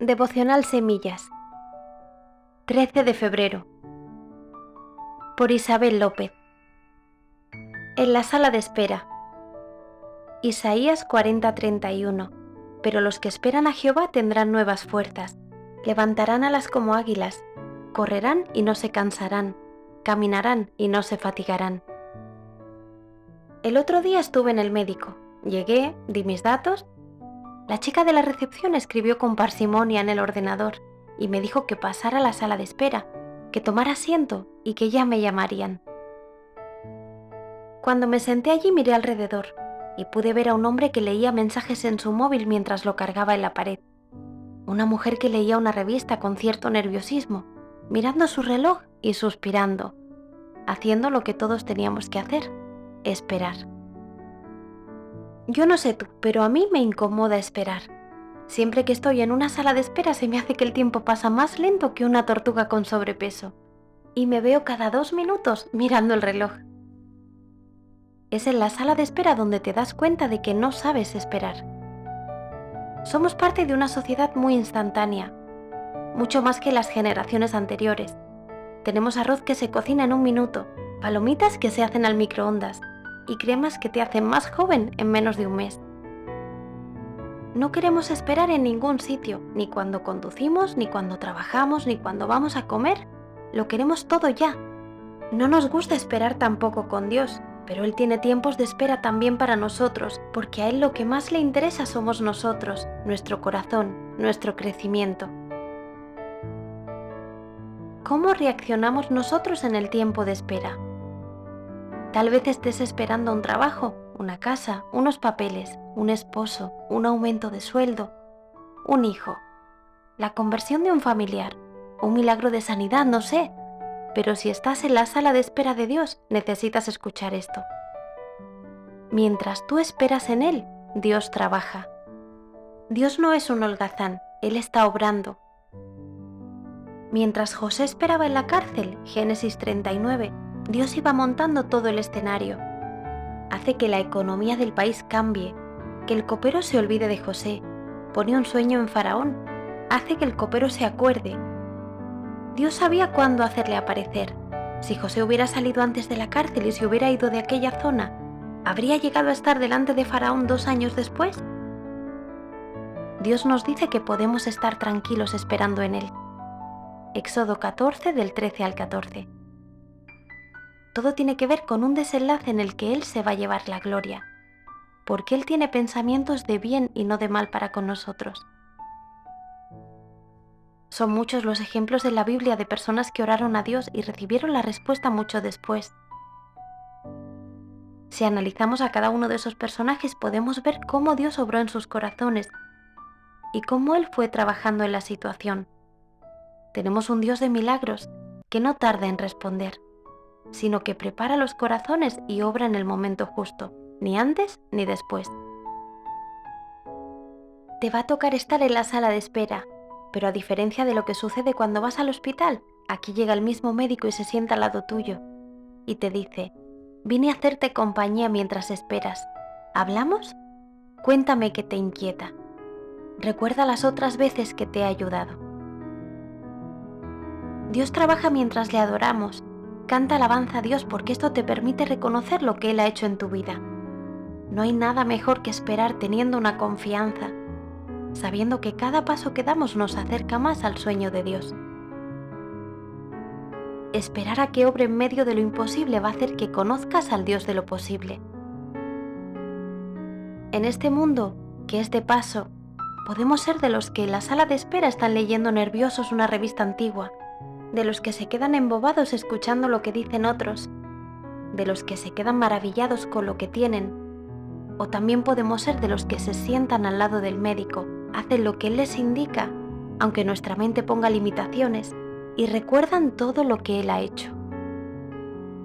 Devocional Semillas. 13 de febrero. Por Isabel López. En la sala de espera. Isaías 40:31 Pero los que esperan a Jehová tendrán nuevas fuerzas, levantarán alas como águilas, correrán y no se cansarán, caminarán y no se fatigarán. El otro día estuve en el médico, llegué, di mis datos la chica de la recepción escribió con parsimonia en el ordenador y me dijo que pasara a la sala de espera, que tomara asiento y que ya me llamarían. Cuando me senté allí miré alrededor y pude ver a un hombre que leía mensajes en su móvil mientras lo cargaba en la pared. Una mujer que leía una revista con cierto nerviosismo, mirando su reloj y suspirando, haciendo lo que todos teníamos que hacer, esperar. Yo no sé tú, pero a mí me incomoda esperar. Siempre que estoy en una sala de espera se me hace que el tiempo pasa más lento que una tortuga con sobrepeso. Y me veo cada dos minutos mirando el reloj. Es en la sala de espera donde te das cuenta de que no sabes esperar. Somos parte de una sociedad muy instantánea, mucho más que las generaciones anteriores. Tenemos arroz que se cocina en un minuto, palomitas que se hacen al microondas, y cremas que te hacen más joven en menos de un mes. No queremos esperar en ningún sitio, ni cuando conducimos, ni cuando trabajamos, ni cuando vamos a comer. Lo queremos todo ya. No nos gusta esperar tampoco con Dios, pero Él tiene tiempos de espera también para nosotros, porque a Él lo que más le interesa somos nosotros, nuestro corazón, nuestro crecimiento. ¿Cómo reaccionamos nosotros en el tiempo de espera? Tal vez estés esperando un trabajo, una casa, unos papeles, un esposo, un aumento de sueldo, un hijo, la conversión de un familiar, un milagro de sanidad, no sé. Pero si estás en la sala de espera de Dios, necesitas escuchar esto. Mientras tú esperas en Él, Dios trabaja. Dios no es un holgazán, Él está obrando. Mientras José esperaba en la cárcel, Génesis 39, Dios iba montando todo el escenario. Hace que la economía del país cambie, que el copero se olvide de José, pone un sueño en Faraón, hace que el copero se acuerde. Dios sabía cuándo hacerle aparecer. Si José hubiera salido antes de la cárcel y se hubiera ido de aquella zona, ¿habría llegado a estar delante de Faraón dos años después? Dios nos dice que podemos estar tranquilos esperando en Él. Éxodo 14 del 13 al 14 todo tiene que ver con un desenlace en el que Él se va a llevar la gloria, porque Él tiene pensamientos de bien y no de mal para con nosotros. Son muchos los ejemplos en la Biblia de personas que oraron a Dios y recibieron la respuesta mucho después. Si analizamos a cada uno de esos personajes podemos ver cómo Dios obró en sus corazones y cómo Él fue trabajando en la situación. Tenemos un Dios de milagros que no tarda en responder sino que prepara los corazones y obra en el momento justo, ni antes ni después. Te va a tocar estar en la sala de espera, pero a diferencia de lo que sucede cuando vas al hospital, aquí llega el mismo médico y se sienta al lado tuyo y te dice, vine a hacerte compañía mientras esperas. ¿Hablamos? Cuéntame qué te inquieta. Recuerda las otras veces que te he ayudado. Dios trabaja mientras le adoramos Canta alabanza a Dios porque esto te permite reconocer lo que Él ha hecho en tu vida. No hay nada mejor que esperar teniendo una confianza, sabiendo que cada paso que damos nos acerca más al sueño de Dios. Esperar a que obre en medio de lo imposible va a hacer que conozcas al Dios de lo posible. En este mundo, que es de paso, podemos ser de los que en la sala de espera están leyendo nerviosos una revista antigua de los que se quedan embobados escuchando lo que dicen otros, de los que se quedan maravillados con lo que tienen, o también podemos ser de los que se sientan al lado del médico, hacen lo que él les indica, aunque nuestra mente ponga limitaciones, y recuerdan todo lo que él ha hecho.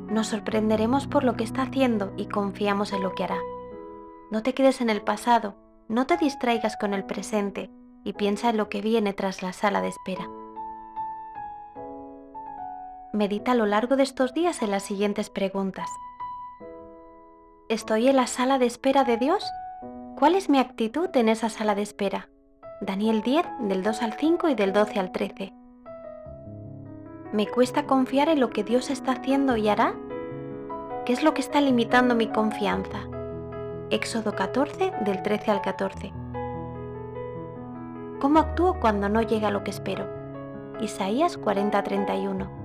Nos sorprenderemos por lo que está haciendo y confiamos en lo que hará. No te quedes en el pasado, no te distraigas con el presente y piensa en lo que viene tras la sala de espera. Medita a lo largo de estos días en las siguientes preguntas. ¿Estoy en la sala de espera de Dios? ¿Cuál es mi actitud en esa sala de espera? Daniel 10 del 2 al 5 y del 12 al 13. ¿Me cuesta confiar en lo que Dios está haciendo y hará? ¿Qué es lo que está limitando mi confianza? Éxodo 14 del 13 al 14. ¿Cómo actúo cuando no llega lo que espero? Isaías 40:31.